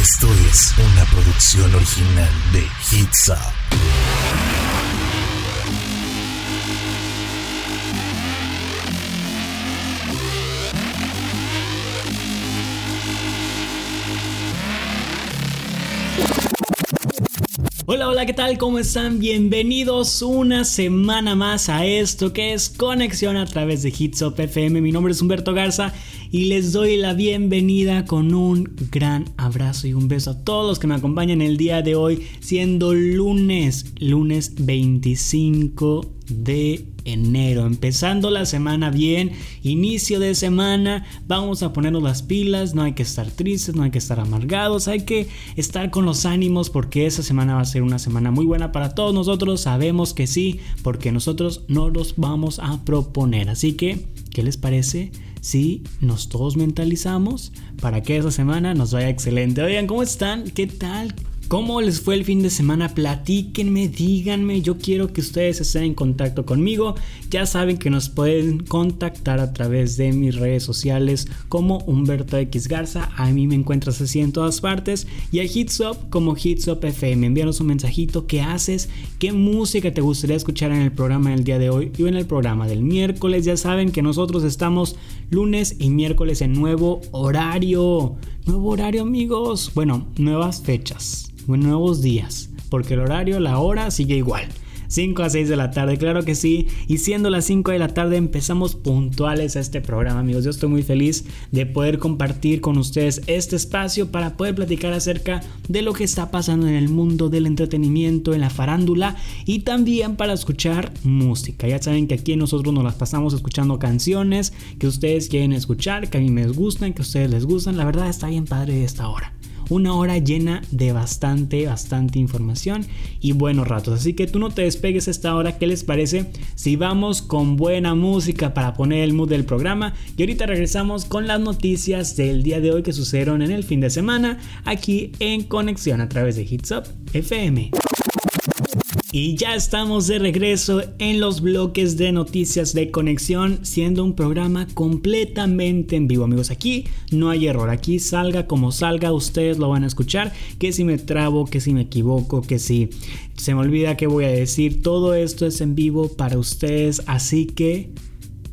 Esto es una producción original de Hits Up. Hola, hola, ¿qué tal? ¿Cómo están? Bienvenidos una semana más a esto que es Conexión a través de Hitsop FM. Mi nombre es Humberto Garza y les doy la bienvenida con un gran abrazo y un beso a todos los que me acompañan el día de hoy, siendo lunes, lunes 25 de enero, empezando la semana bien, inicio de semana, vamos a ponernos las pilas, no hay que estar tristes, no hay que estar amargados, hay que estar con los ánimos porque esa semana va a ser una semana muy buena para todos nosotros, sabemos que sí, porque nosotros no los vamos a proponer, así que, ¿qué les parece? Si nos todos mentalizamos para que esa semana nos vaya excelente. Oigan, ¿cómo están? ¿Qué tal? ¿Cómo les fue el fin de semana? Platíquenme, díganme. Yo quiero que ustedes estén en contacto conmigo. Ya saben que nos pueden contactar a través de mis redes sociales como Humberto X Garza. A mí me encuentras así en todas partes. Y a Hitsop como Hitsop FM. Envíanos un mensajito. ¿Qué haces? ¿Qué música te gustaría escuchar en el programa del día de hoy y en el programa del miércoles? Ya saben que nosotros estamos lunes y miércoles en nuevo horario. Nuevo horario amigos. Bueno, nuevas fechas nuevos días, porque el horario, la hora sigue igual. 5 a 6 de la tarde, claro que sí. Y siendo las 5 de la tarde empezamos puntuales a este programa, amigos. Yo estoy muy feliz de poder compartir con ustedes este espacio para poder platicar acerca de lo que está pasando en el mundo del entretenimiento, en la farándula y también para escuchar música. Ya saben que aquí nosotros nos las pasamos escuchando canciones que ustedes quieren escuchar, que a mí me gustan, que a ustedes les gustan. La verdad está bien padre esta hora una hora llena de bastante, bastante información y buenos ratos. Así que tú no te despegues a esta hora, ¿qué les parece? Si vamos con buena música para poner el mood del programa y ahorita regresamos con las noticias del día de hoy que sucedieron en el fin de semana aquí en Conexión a través de Hits Up FM. Y ya estamos de regreso en los bloques de noticias de conexión, siendo un programa completamente en vivo, amigos. Aquí no hay error, aquí salga como salga, ustedes lo van a escuchar. Que si me trabo, que si me equivoco, que si se me olvida qué voy a decir, todo esto es en vivo para ustedes, así que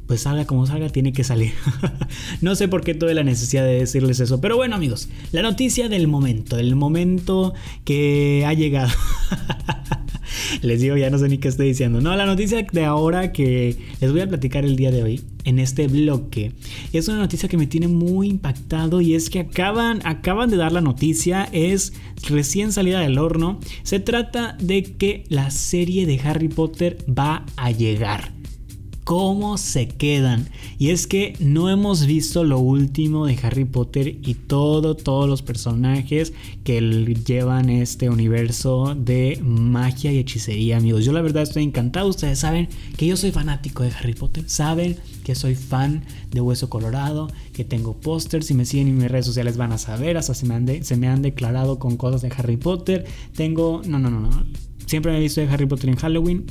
pues salga como salga, tiene que salir. no sé por qué tuve la necesidad de decirles eso. Pero bueno, amigos, la noticia del momento, el momento que ha llegado. les digo, ya no sé ni qué estoy diciendo. No, la noticia de ahora que les voy a platicar el día de hoy en este bloque es una noticia que me tiene muy impactado y es que acaban, acaban de dar la noticia, es recién salida del horno. Se trata de que la serie de Harry Potter va a llegar cómo se quedan. Y es que no hemos visto lo último de Harry Potter y todo, todos los personajes que llevan este universo de magia y hechicería, amigos. Yo la verdad estoy encantado. Ustedes saben que yo soy fanático de Harry Potter. Saben que soy fan de Hueso Colorado, que tengo pósters. Si me siguen en mis redes sociales van a saber. Hasta se me, han se me han declarado con cosas de Harry Potter. Tengo... No, no, no, no. Siempre me he visto de Harry Potter en Halloween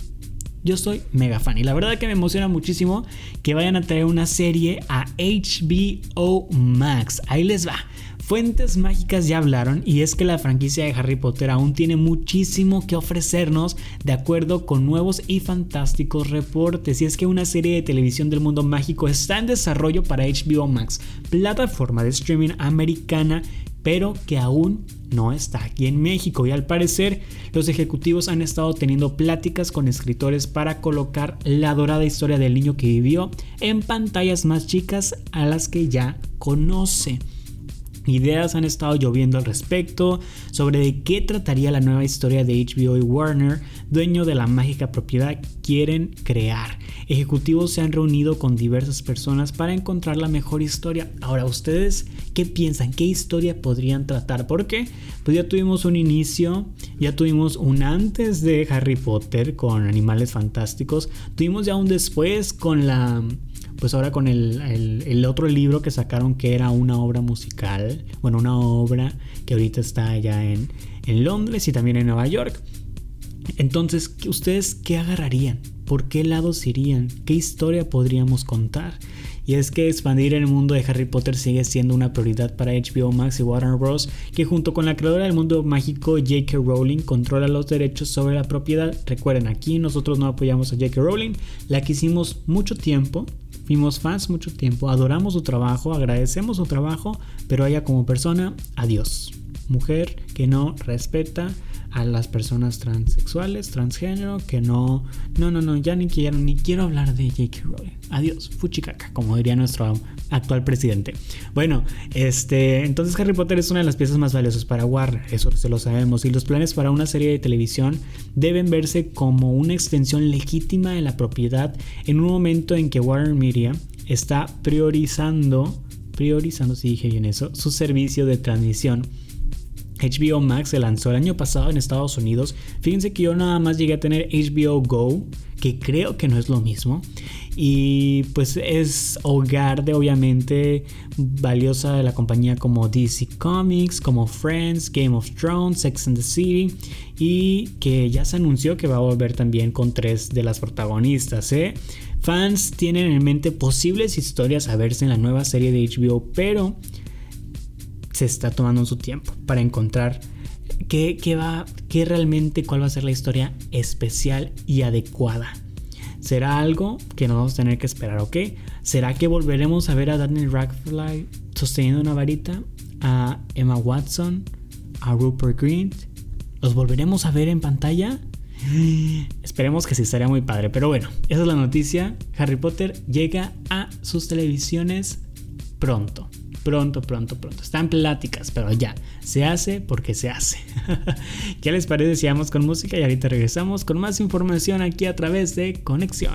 yo soy mega fan y la verdad que me emociona muchísimo que vayan a traer una serie a HBO Max. Ahí les va. Fuentes mágicas ya hablaron y es que la franquicia de Harry Potter aún tiene muchísimo que ofrecernos de acuerdo con nuevos y fantásticos reportes. Y es que una serie de televisión del mundo mágico está en desarrollo para HBO Max, plataforma de streaming americana pero que aún no está aquí en México y al parecer los ejecutivos han estado teniendo pláticas con escritores para colocar la dorada historia del niño que vivió en pantallas más chicas a las que ya conoce. Ideas han estado lloviendo al respecto sobre de qué trataría la nueva historia de HBO y Warner, dueño de la mágica propiedad, quieren crear. Ejecutivos se han reunido con diversas personas para encontrar la mejor historia. Ahora, ¿ustedes qué piensan? ¿Qué historia podrían tratar? Porque pues ya tuvimos un inicio, ya tuvimos un antes de Harry Potter con Animales Fantásticos, tuvimos ya un después con la pues ahora con el, otro libro que sacaron que era una obra musical, bueno, una obra que ahorita está allá en, en Londres y también en Nueva York. Entonces, ¿ustedes qué agarrarían? ¿Por qué lados irían? ¿Qué historia podríamos contar? Y es que expandir el mundo de Harry Potter sigue siendo una prioridad para HBO Max y Warner Bros., que junto con la creadora del mundo mágico J.K. Rowling controla los derechos sobre la propiedad. Recuerden, aquí nosotros no apoyamos a J.K. Rowling, la quisimos mucho tiempo, fuimos fans mucho tiempo, adoramos su trabajo, agradecemos su trabajo, pero ella como persona, adiós. Mujer que no respeta a las personas transexuales, transgénero, que no, no, no, no, ya ni quiero, ni quiero hablar de J.K. Rowling. Adiós, fuchicaca, como diría nuestro actual presidente. Bueno, este, entonces Harry Potter es una de las piezas más valiosas para Warner, eso se lo sabemos, y los planes para una serie de televisión deben verse como una extensión legítima de la propiedad en un momento en que Warner Media está priorizando, priorizando, si dije bien eso, su servicio de transmisión HBO Max se lanzó el año pasado en Estados Unidos. Fíjense que yo nada más llegué a tener HBO Go, que creo que no es lo mismo. Y pues es hogar de obviamente valiosa de la compañía como DC Comics, como Friends, Game of Thrones, Sex and the City. Y que ya se anunció que va a volver también con tres de las protagonistas. ¿eh? Fans tienen en mente posibles historias a verse en la nueva serie de HBO, pero se está tomando su tiempo para encontrar qué, va, qué realmente, cuál va a ser la historia especial y adecuada. ¿Será algo que nos vamos a tener que esperar, ok? ¿Será que volveremos a ver a Daniel Radcliffe sosteniendo una varita? ¿A Emma Watson? ¿A Rupert Grint? ¿Los volveremos a ver en pantalla? Esperemos que sí estaría muy padre. Pero bueno, esa es la noticia. Harry Potter llega a sus televisiones pronto. Pronto, pronto, pronto. Están pláticas, pero ya. Se hace porque se hace. ¿Qué les parece si vamos con música? Y ahorita regresamos con más información aquí a través de Conexión.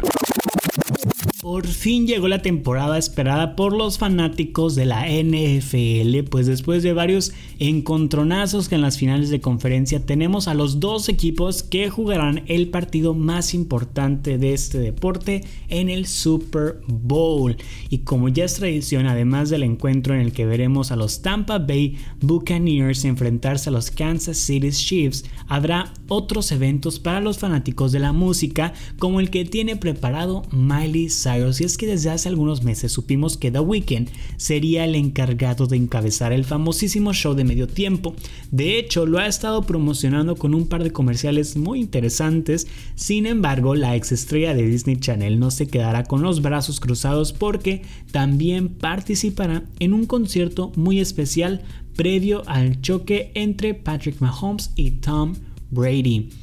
Por fin llegó la temporada esperada por los fanáticos de la NFL, pues después de varios encontronazos en las finales de conferencia tenemos a los dos equipos que jugarán el partido más importante de este deporte en el Super Bowl. Y como ya es tradición, además del encuentro en el que veremos a los Tampa Bay Buccaneers enfrentarse a los Kansas City Chiefs, habrá otros eventos para los fanáticos de la música como el que tiene preparado Miley Cyrus y es que desde hace algunos meses supimos que The Weeknd sería el encargado de encabezar el famosísimo show de medio tiempo. De hecho, lo ha estado promocionando con un par de comerciales muy interesantes. Sin embargo, la ex estrella de Disney Channel no se quedará con los brazos cruzados porque también participará en un concierto muy especial previo al choque entre Patrick Mahomes y Tom Brady.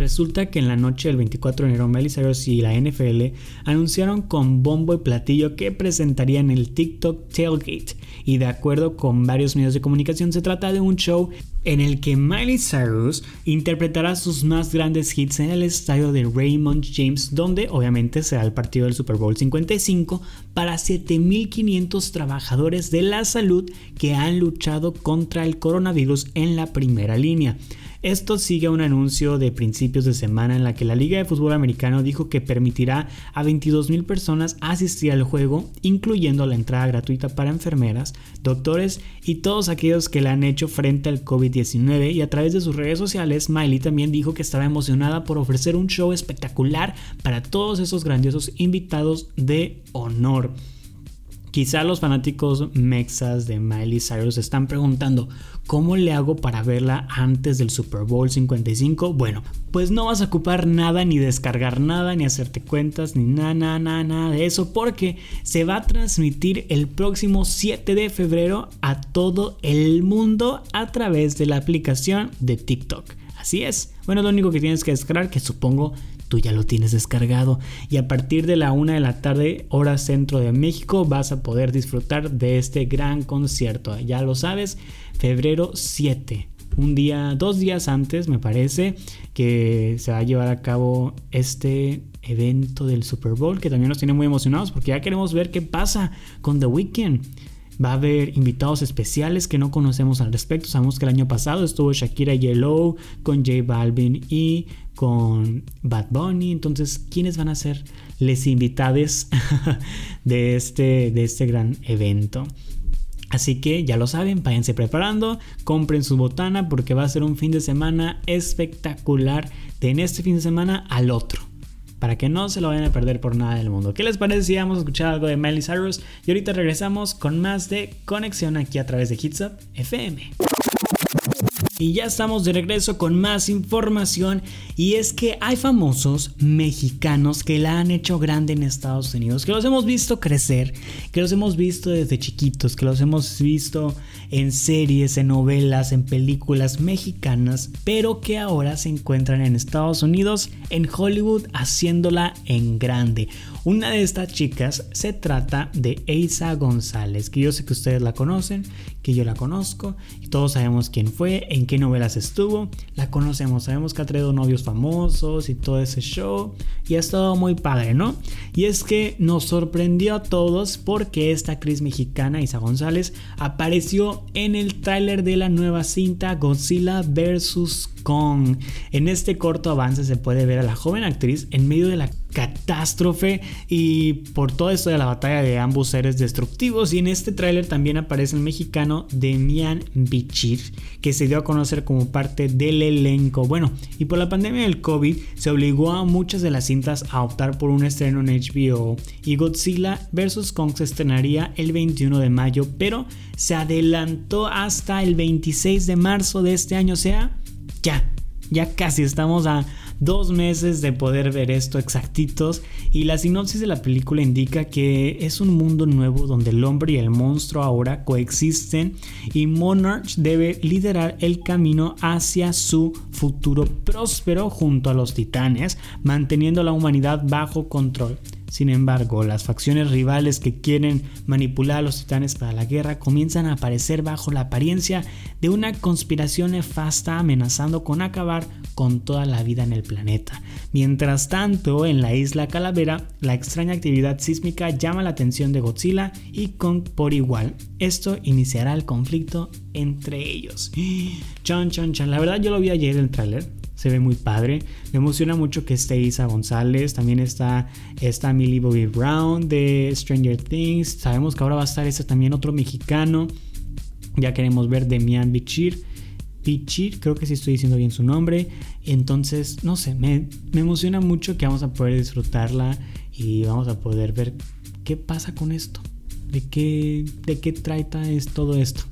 Resulta que en la noche del 24 de enero Miley Cyrus y la NFL anunciaron con bombo y platillo que presentarían el TikTok Tailgate y de acuerdo con varios medios de comunicación se trata de un show en el que Miley Cyrus interpretará sus más grandes hits en el estadio de Raymond James donde obviamente será el partido del Super Bowl 55 para 7.500 trabajadores de la salud que han luchado contra el coronavirus en la primera línea. Esto sigue a un anuncio de principios de semana en la que la Liga de Fútbol Americano dijo que permitirá a 22.000 personas asistir al juego, incluyendo la entrada gratuita para enfermeras, doctores y todos aquellos que le han hecho frente al COVID-19 y a través de sus redes sociales, Miley también dijo que estaba emocionada por ofrecer un show espectacular para todos esos grandiosos invitados de honor. Quizá los fanáticos mexas de Miley Cyrus están preguntando, ¿cómo le hago para verla antes del Super Bowl 55? Bueno, pues no vas a ocupar nada, ni descargar nada, ni hacerte cuentas, ni nada, nada, nada, de eso, porque se va a transmitir el próximo 7 de febrero a todo el mundo a través de la aplicación de TikTok. Así es. Bueno, lo único que tienes que descargar, que supongo tú ya lo tienes descargado y a partir de la una de la tarde hora centro de México vas a poder disfrutar de este gran concierto. Ya lo sabes, febrero 7 un día, dos días antes, me parece, que se va a llevar a cabo este evento del Super Bowl, que también nos tiene muy emocionados porque ya queremos ver qué pasa con The Weeknd. Va a haber invitados especiales que no conocemos al respecto. Sabemos que el año pasado estuvo Shakira Yellow con J Balvin y con Bad Bunny. Entonces, ¿quiénes van a ser les invitades de este, de este gran evento? Así que ya lo saben, váyanse preparando, compren su botana porque va a ser un fin de semana espectacular de en este fin de semana al otro. Para que no se lo vayan a perder por nada del mundo. ¿Qué les parece si vamos a escuchar algo de Miley Cyrus? Y ahorita regresamos con más de conexión aquí a través de Hits Up FM. Y ya estamos de regreso con más información y es que hay famosos mexicanos que la han hecho grande en Estados Unidos, que los hemos visto crecer, que los hemos visto desde chiquitos, que los hemos visto en series, en novelas, en películas mexicanas, pero que ahora se encuentran en Estados Unidos, en Hollywood, haciéndola en grande. Una de estas chicas se trata de Eisa González, que yo sé que ustedes la conocen, que yo la conozco, y todos sabemos quién fue, en qué novelas estuvo, la conocemos, sabemos que ha traído novios famosos y todo ese show, y ha estado muy padre, ¿no? Y es que nos sorprendió a todos porque esta actriz mexicana, Isa González, apareció en el tráiler de la nueva cinta Godzilla vs. Kong. En este corto avance se puede ver a la joven actriz en medio de la catástrofe y por todo esto de la batalla de ambos seres destructivos. Y en este tráiler también aparece el mexicano Demian Bichir que se dio a conocer como parte del elenco. Bueno y por la pandemia del COVID se obligó a muchas de las cintas a optar por un estreno en HBO y Godzilla vs Kong se estrenaría el 21 de mayo pero se adelantó hasta el 26 de marzo de este año. O sea ya ya casi estamos a dos meses de poder ver esto exactitos y la sinopsis de la película indica que es un mundo nuevo donde el hombre y el monstruo ahora coexisten y Monarch debe liderar el camino hacia su futuro próspero junto a los titanes, manteniendo la humanidad bajo control. Sin embargo, las facciones rivales que quieren manipular a los titanes para la guerra comienzan a aparecer bajo la apariencia de una conspiración nefasta amenazando con acabar con toda la vida en el planeta. Mientras tanto, en la isla Calavera, la extraña actividad sísmica llama la atención de Godzilla y Kong por igual. Esto iniciará el conflicto entre ellos. Chan, chan, chan. La verdad yo lo vi ayer en el tráiler se ve muy padre. Me emociona mucho que esté Isa González, también está esta Millie Bobby Brown de Stranger Things. Sabemos que ahora va a estar ese también otro mexicano. Ya queremos ver Demian Bichir. Bichir, creo que sí estoy diciendo bien su nombre. Entonces, no sé, me, me emociona mucho que vamos a poder disfrutarla y vamos a poder ver qué pasa con esto. ¿De qué, de qué trata es todo esto?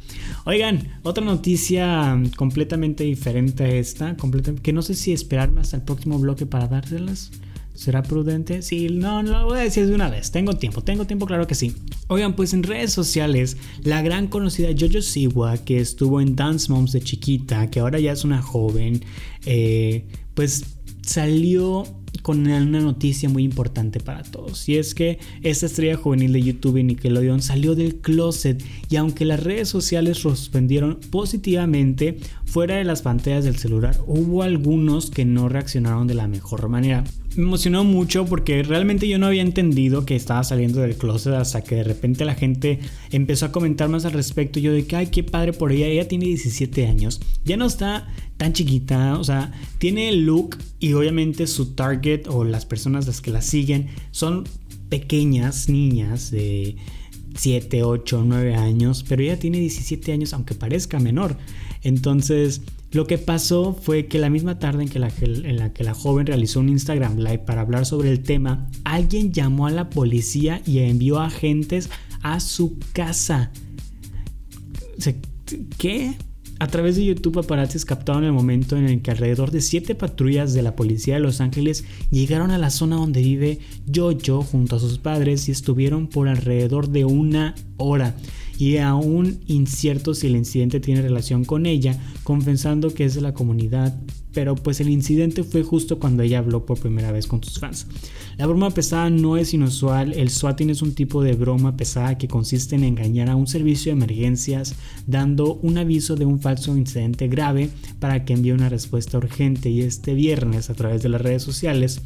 Oigan, otra noticia completamente diferente a esta, que no sé si esperarme hasta el próximo bloque para dárselas. ¿Será prudente? Sí, no, no lo voy a decir de una vez. Tengo tiempo, tengo tiempo, claro que sí. Oigan, pues en redes sociales, la gran conocida Jojo Siwa, que estuvo en Dance Moms de chiquita, que ahora ya es una joven, eh, pues salió con una noticia muy importante para todos. Y es que esta estrella juvenil de YouTube Nickelodeon salió del closet y aunque las redes sociales respondieron positivamente fuera de las pantallas del celular, hubo algunos que no reaccionaron de la mejor manera me emocionó mucho porque realmente yo no había entendido que estaba saliendo del closet hasta que de repente la gente empezó a comentar más al respecto. Yo de que, ay, qué padre por ella. Ella tiene 17 años. Ya no está tan chiquita. O sea, tiene el look y obviamente su target o las personas las que la siguen son pequeñas niñas de 7, 8, 9 años. Pero ella tiene 17 años aunque parezca menor. Entonces lo que pasó fue que la misma tarde en, que la, la que la joven realizó un Instagram Live para hablar sobre el tema, alguien llamó a la policía y envió agentes a su casa. ¿Qué? A través de YouTube paparazzi captaron el momento en el que alrededor de siete patrullas de la policía de Los Ángeles llegaron a la zona donde vive Jojo junto a sus padres y estuvieron por alrededor de una hora. Y aún incierto si el incidente tiene relación con ella, confesando que es de la comunidad, pero pues el incidente fue justo cuando ella habló por primera vez con sus fans. La broma pesada no es inusual, el swatting es un tipo de broma pesada que consiste en engañar a un servicio de emergencias dando un aviso de un falso incidente grave para que envíe una respuesta urgente y este viernes a través de las redes sociales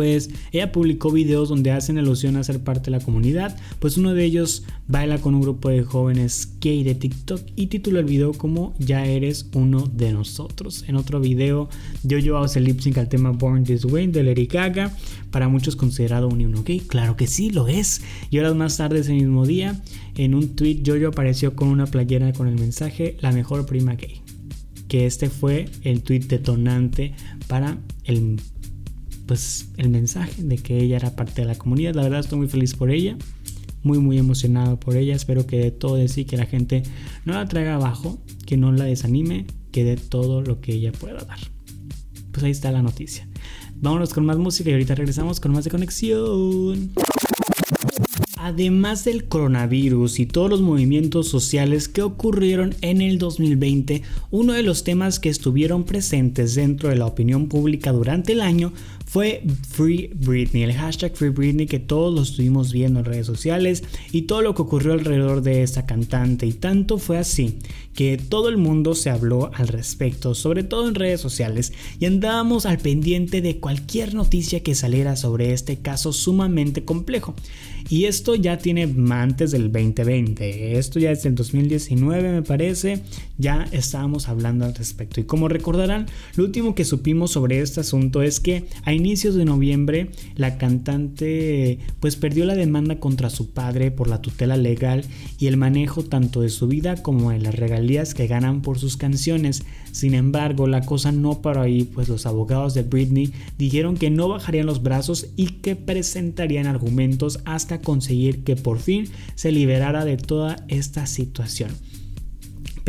pues ella publicó videos donde hacen alusión a ser parte de la comunidad, pues uno de ellos baila con un grupo de jóvenes gay de TikTok y titula el video como Ya eres uno de nosotros. En otro video, Jojo hace lip sync al tema Born This Way de Lady Gaga, para muchos considerado un himno gay, claro que sí, lo es. Y horas más tarde ese mismo día, en un tweet Jojo apareció con una playera con el mensaje La mejor prima gay. Que este fue el tweet detonante para el pues el mensaje de que ella era parte de la comunidad. La verdad estoy muy feliz por ella, muy muy emocionado por ella. Espero que de todo de sí, que la gente no la traiga abajo, que no la desanime, que dé todo lo que ella pueda dar. Pues ahí está la noticia. Vámonos con más música y ahorita regresamos con más de conexión. Además del coronavirus y todos los movimientos sociales que ocurrieron en el 2020, uno de los temas que estuvieron presentes dentro de la opinión pública durante el año fue Free Britney, el hashtag Free Britney que todos lo estuvimos viendo en redes sociales y todo lo que ocurrió alrededor de esta cantante y tanto fue así que todo el mundo se habló al respecto, sobre todo en redes sociales y andábamos al pendiente de cualquier noticia que saliera sobre este caso sumamente complejo. Y esto ya tiene antes del 2020, esto ya es del 2019 me parece, ya estábamos hablando al respecto. Y como recordarán, lo último que supimos sobre este asunto es que a inicios de noviembre la cantante pues perdió la demanda contra su padre por la tutela legal y el manejo tanto de su vida como de las regalías que ganan por sus canciones. Sin embargo, la cosa no paró ahí, pues los abogados de Britney dijeron que no bajarían los brazos y que presentarían argumentos hasta conseguir que por fin se liberara de toda esta situación.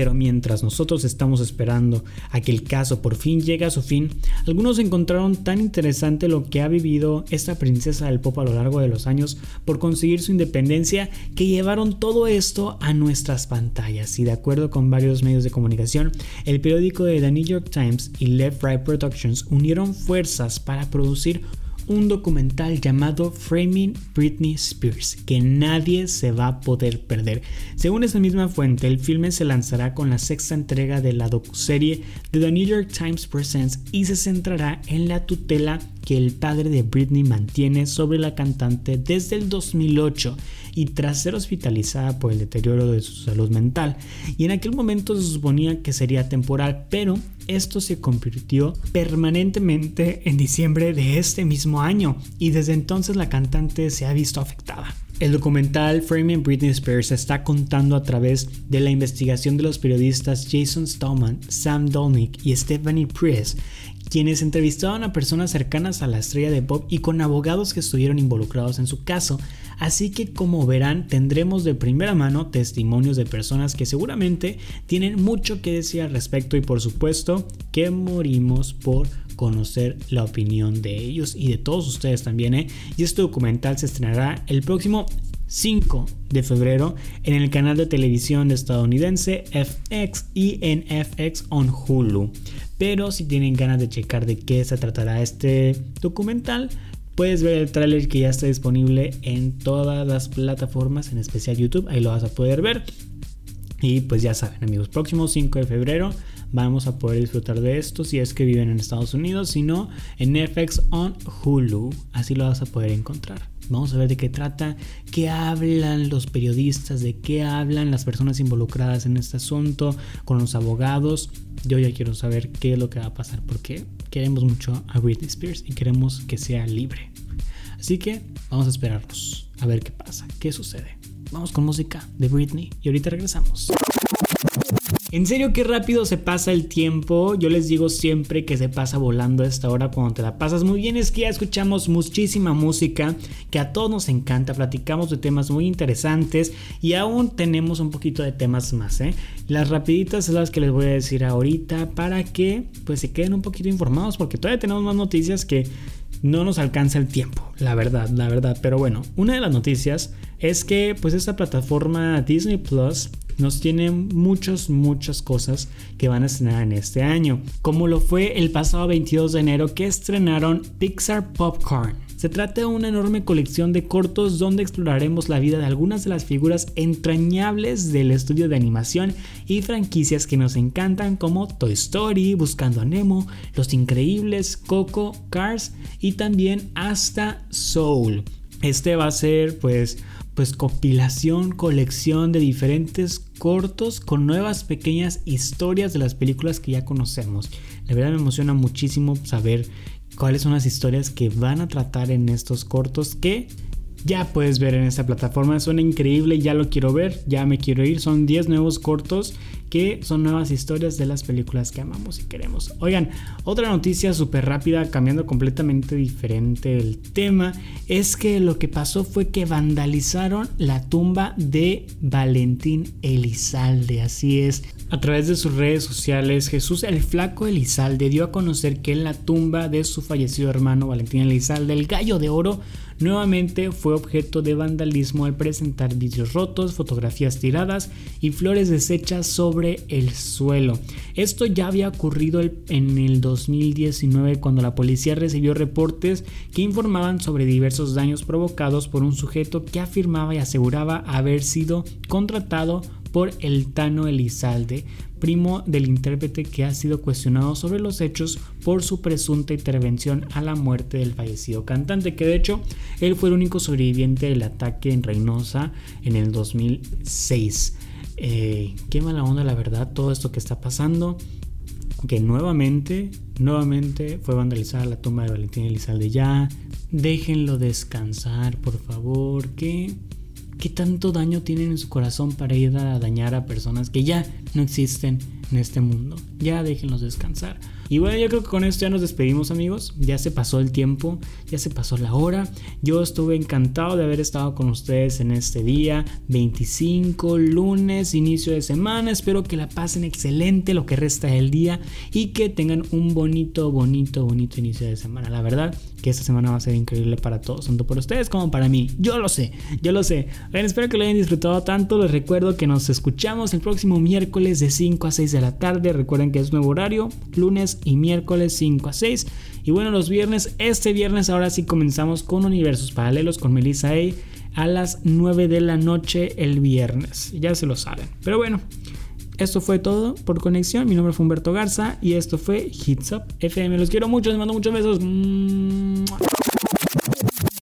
Pero mientras nosotros estamos esperando a que el caso por fin llegue a su fin, algunos encontraron tan interesante lo que ha vivido esta princesa del pop a lo largo de los años por conseguir su independencia que llevaron todo esto a nuestras pantallas. Y de acuerdo con varios medios de comunicación, el periódico de The New York Times y Left Right Productions unieron fuerzas para producir un documental llamado Framing Britney Spears, que nadie se va a poder perder. Según esa misma fuente, el filme se lanzará con la sexta entrega de la docuserie de The New York Times Presents y se centrará en la tutela que el padre de Britney mantiene sobre la cantante desde el 2008 y tras ser hospitalizada por el deterioro de su salud mental. Y en aquel momento se suponía que sería temporal, pero esto se convirtió permanentemente en diciembre de este mismo año y desde entonces la cantante se ha visto afectada. El documental Framing Britney Spears está contando a través de la investigación de los periodistas Jason Stallman, Sam Dolnick y Stephanie Priest quienes entrevistaron a personas cercanas a la estrella de pop y con abogados que estuvieron involucrados en su caso. Así que como verán tendremos de primera mano testimonios de personas que seguramente tienen mucho que decir al respecto y por supuesto que morimos por conocer la opinión de ellos y de todos ustedes también. ¿eh? Y este documental se estrenará el próximo 5 de febrero en el canal de televisión estadounidense FX y en FX on Hulu. Pero si tienen ganas de checar de qué se tratará este documental, puedes ver el tráiler que ya está disponible en todas las plataformas, en especial YouTube, ahí lo vas a poder ver. Y pues ya saben amigos, próximo 5 de febrero vamos a poder disfrutar de esto si es que viven en Estados Unidos, si no en FX on Hulu, así lo vas a poder encontrar. Vamos a ver de qué trata, qué hablan los periodistas, de qué hablan las personas involucradas en este asunto, con los abogados. Yo ya quiero saber qué es lo que va a pasar porque queremos mucho a Britney Spears y queremos que sea libre. Así que vamos a esperarnos a ver qué pasa, qué sucede. Vamos con música de Britney y ahorita regresamos. En serio, qué rápido se pasa el tiempo. Yo les digo siempre que se pasa volando a esta hora cuando te la pasas muy bien. Es que ya escuchamos muchísima música que a todos nos encanta. Platicamos de temas muy interesantes y aún tenemos un poquito de temas más. ¿eh? Las rapiditas son las que les voy a decir ahorita para que pues se queden un poquito informados porque todavía tenemos más noticias que no nos alcanza el tiempo, la verdad, la verdad. Pero bueno, una de las noticias es que pues esta plataforma Disney Plus nos tiene muchas, muchas cosas que van a estrenar en este año, como lo fue el pasado 22 de enero que estrenaron Pixar Popcorn. Se trata de una enorme colección de cortos donde exploraremos la vida de algunas de las figuras entrañables del estudio de animación y franquicias que nos encantan como Toy Story, Buscando a Nemo, Los Increíbles, Coco, Cars y también hasta Soul. Este va a ser pues pues compilación, colección de diferentes cortos con nuevas pequeñas historias de las películas que ya conocemos. La verdad me emociona muchísimo saber cuáles son las historias que van a tratar en estos cortos que ya puedes ver en esta plataforma. Suena increíble, ya lo quiero ver, ya me quiero ir. Son 10 nuevos cortos que son nuevas historias de las películas que amamos y queremos. Oigan, otra noticia súper rápida, cambiando completamente diferente el tema, es que lo que pasó fue que vandalizaron la tumba de Valentín Elizalde. Así es, a través de sus redes sociales, Jesús el Flaco Elizalde dio a conocer que en la tumba de su fallecido hermano Valentín Elizalde, el gallo de oro, nuevamente fue objeto de vandalismo al presentar vidrios rotos, fotografías tiradas y flores deshechas sobre el suelo. Esto ya había ocurrido en el 2019 cuando la policía recibió reportes que informaban sobre diversos daños provocados por un sujeto que afirmaba y aseguraba haber sido contratado por el Tano Elizalde, primo del intérprete que ha sido cuestionado sobre los hechos por su presunta intervención a la muerte del fallecido cantante, que de hecho él fue el único sobreviviente del ataque en Reynosa en el 2006. Eh, qué mala onda la verdad todo esto que está pasando que nuevamente, nuevamente fue vandalizada la tumba de Valentín Elizalde. Ya, déjenlo descansar, por favor, que ¿Qué tanto daño tienen en su corazón para ir a dañar a personas que ya no existen en este mundo? Ya déjenlos descansar. Y bueno, yo creo que con esto ya nos despedimos amigos. Ya se pasó el tiempo, ya se pasó la hora. Yo estuve encantado de haber estado con ustedes en este día 25, lunes, inicio de semana. Espero que la pasen excelente lo que resta del día y que tengan un bonito, bonito, bonito inicio de semana. La verdad que esta semana va a ser increíble para todos, tanto para ustedes como para mí. Yo lo sé, yo lo sé. Espero que lo hayan disfrutado tanto. Les recuerdo que nos escuchamos el próximo de 5 a 6 de la tarde. Recuerden que es nuevo horario, lunes y miércoles 5 a 6. Y bueno, los viernes, este viernes ahora sí comenzamos con Universos Paralelos con Melissa A a las 9 de la noche el viernes. Ya se lo saben. Pero bueno, esto fue todo por conexión. Mi nombre fue Humberto Garza y esto fue Hits Up FM. Los quiero mucho, les mando muchos besos.